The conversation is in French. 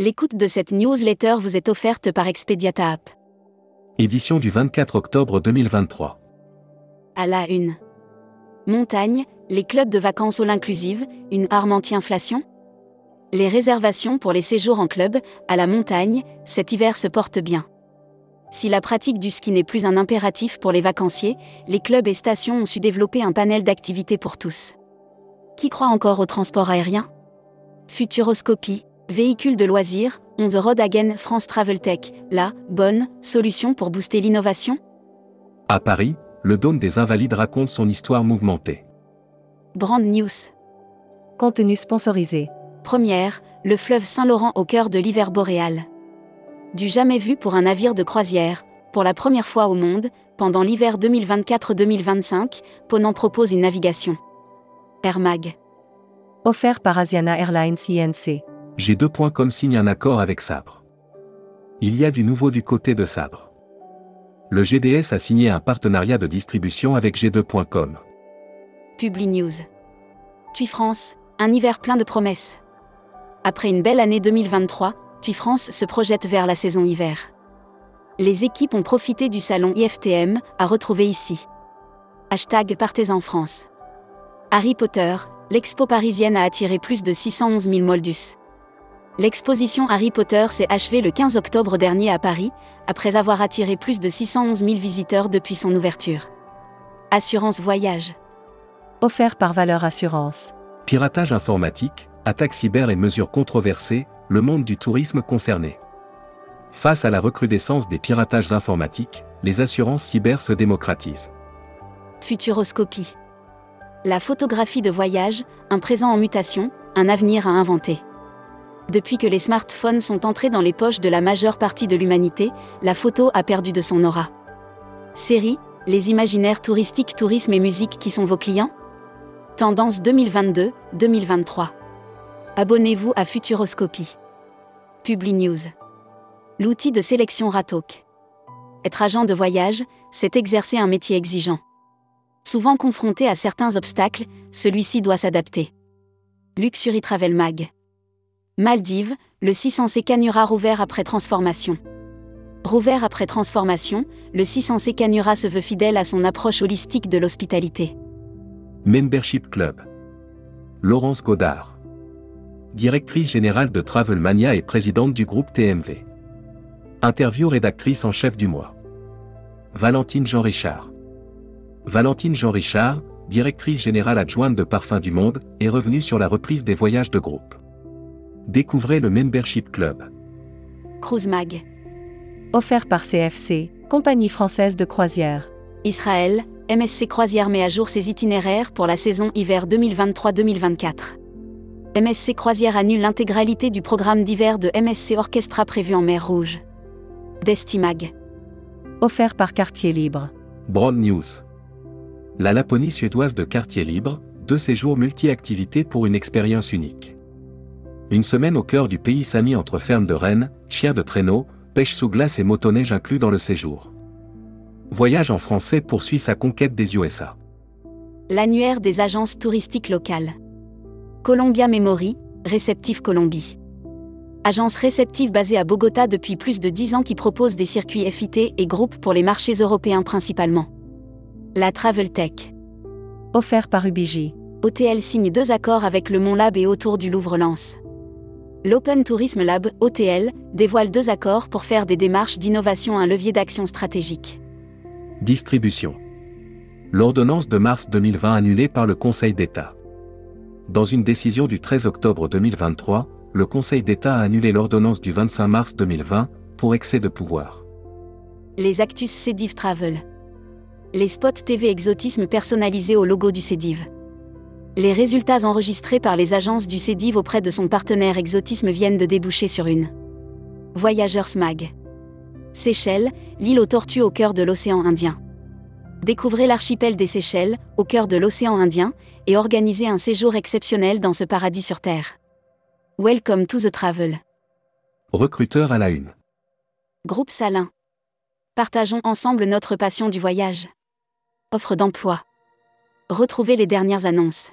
L'écoute de cette newsletter vous est offerte par Expediata App. Édition du 24 octobre 2023. À la une. Montagne, les clubs de vacances all inclusive, une arme anti-inflation Les réservations pour les séjours en club, à la montagne, cet hiver se portent bien. Si la pratique du ski n'est plus un impératif pour les vacanciers, les clubs et stations ont su développer un panel d'activités pour tous. Qui croit encore au transport aérien? Futuroscopie, Véhicule de loisirs, on the road again France Travel Tech, la bonne solution pour booster l'innovation? À Paris, le Dôme des Invalides raconte son histoire mouvementée. Brand News. Contenu sponsorisé. Première, le fleuve Saint-Laurent au cœur de l'hiver boréal. Du jamais vu pour un navire de croisière, pour la première fois au monde, pendant l'hiver 2024-2025, Ponant propose une navigation. Air Mag. Offert par Asiana Airlines INC. G2.com signe un accord avec Sabre. Il y a du nouveau du côté de Sabre. Le GDS a signé un partenariat de distribution avec G2.com. Publi News. TUI France, un hiver plein de promesses. Après une belle année 2023, TUI France se projette vers la saison hiver. Les équipes ont profité du salon IFTM, à retrouver ici. Hashtag Partez en France. Harry Potter, l'expo parisienne a attiré plus de 611 000 moldus. L'exposition Harry Potter s'est achevée le 15 octobre dernier à Paris, après avoir attiré plus de 611 000 visiteurs depuis son ouverture. Assurance Voyage. Offert par Valeur Assurance. Piratage informatique, attaques cyber et mesures controversées, le monde du tourisme concerné. Face à la recrudescence des piratages informatiques, les assurances cyber se démocratisent. Futuroscopie. La photographie de voyage, un présent en mutation, un avenir à inventer. Depuis que les smartphones sont entrés dans les poches de la majeure partie de l'humanité, la photo a perdu de son aura. Série, les imaginaires touristiques, tourisme et musique qui sont vos clients? Tendance 2022-2023. Abonnez-vous à Futuroscopie. Publi News. L'outil de sélection Ratok. Être agent de voyage, c'est exercer un métier exigeant. Souvent confronté à certains obstacles, celui-ci doit s'adapter. Luxury Travel Mag. Maldives, le 600C Canura rouvert après transformation. Rouvert après transformation, le 600C Canura se veut fidèle à son approche holistique de l'hospitalité. Membership Club. Laurence Godard. Directrice générale de Travelmania et présidente du groupe TMV. Interview rédactrice en chef du mois. Valentine Jean-Richard. Valentine Jean-Richard, directrice générale adjointe de Parfums du Monde, est revenue sur la reprise des voyages de groupe. Découvrez le Membership Club. Cruise Mag. Offert par CFC, compagnie française de croisière. Israël, MSC Croisière met à jour ses itinéraires pour la saison hiver 2023-2024. MSC Croisière annule l'intégralité du programme d'hiver de MSC Orchestra prévu en mer Rouge. Destimag. Offert par Quartier Libre. Broad News. La Laponie suédoise de Quartier Libre, deux séjours multi-activités pour une expérience unique. Une semaine au cœur du pays sami entre ferme de rennes, chiens de traîneau, pêche sous glace et motoneige inclus dans le séjour. Voyage en français poursuit sa conquête des USA. L'annuaire des agences touristiques locales. Columbia Memory, Réceptif Colombie. Agence réceptive basée à Bogota depuis plus de 10 ans qui propose des circuits FIT et groupes pour les marchés européens principalement. La Travel Tech. Offert par Ubiji. OTL signe deux accords avec le Mont Lab et autour du Louvre-Lens. L'Open Tourism Lab, OTL, dévoile deux accords pour faire des démarches d'innovation un levier d'action stratégique. Distribution. L'ordonnance de mars 2020 annulée par le Conseil d'État. Dans une décision du 13 octobre 2023, le Conseil d'État a annulé l'ordonnance du 25 mars 2020 pour excès de pouvoir. Les Actus Cédiv Travel. Les spots TV exotisme personnalisés au logo du Cédiv. Les résultats enregistrés par les agences du CEDIV auprès de son partenaire Exotisme viennent de déboucher sur une. Voyageurs Smag. Seychelles, l'île aux tortues au cœur de l'océan Indien. Découvrez l'archipel des Seychelles, au cœur de l'océan Indien, et organisez un séjour exceptionnel dans ce paradis sur Terre. Welcome to the travel. Recruteur à la une. Groupe Salin. Partageons ensemble notre passion du voyage. Offre d'emploi. Retrouvez les dernières annonces.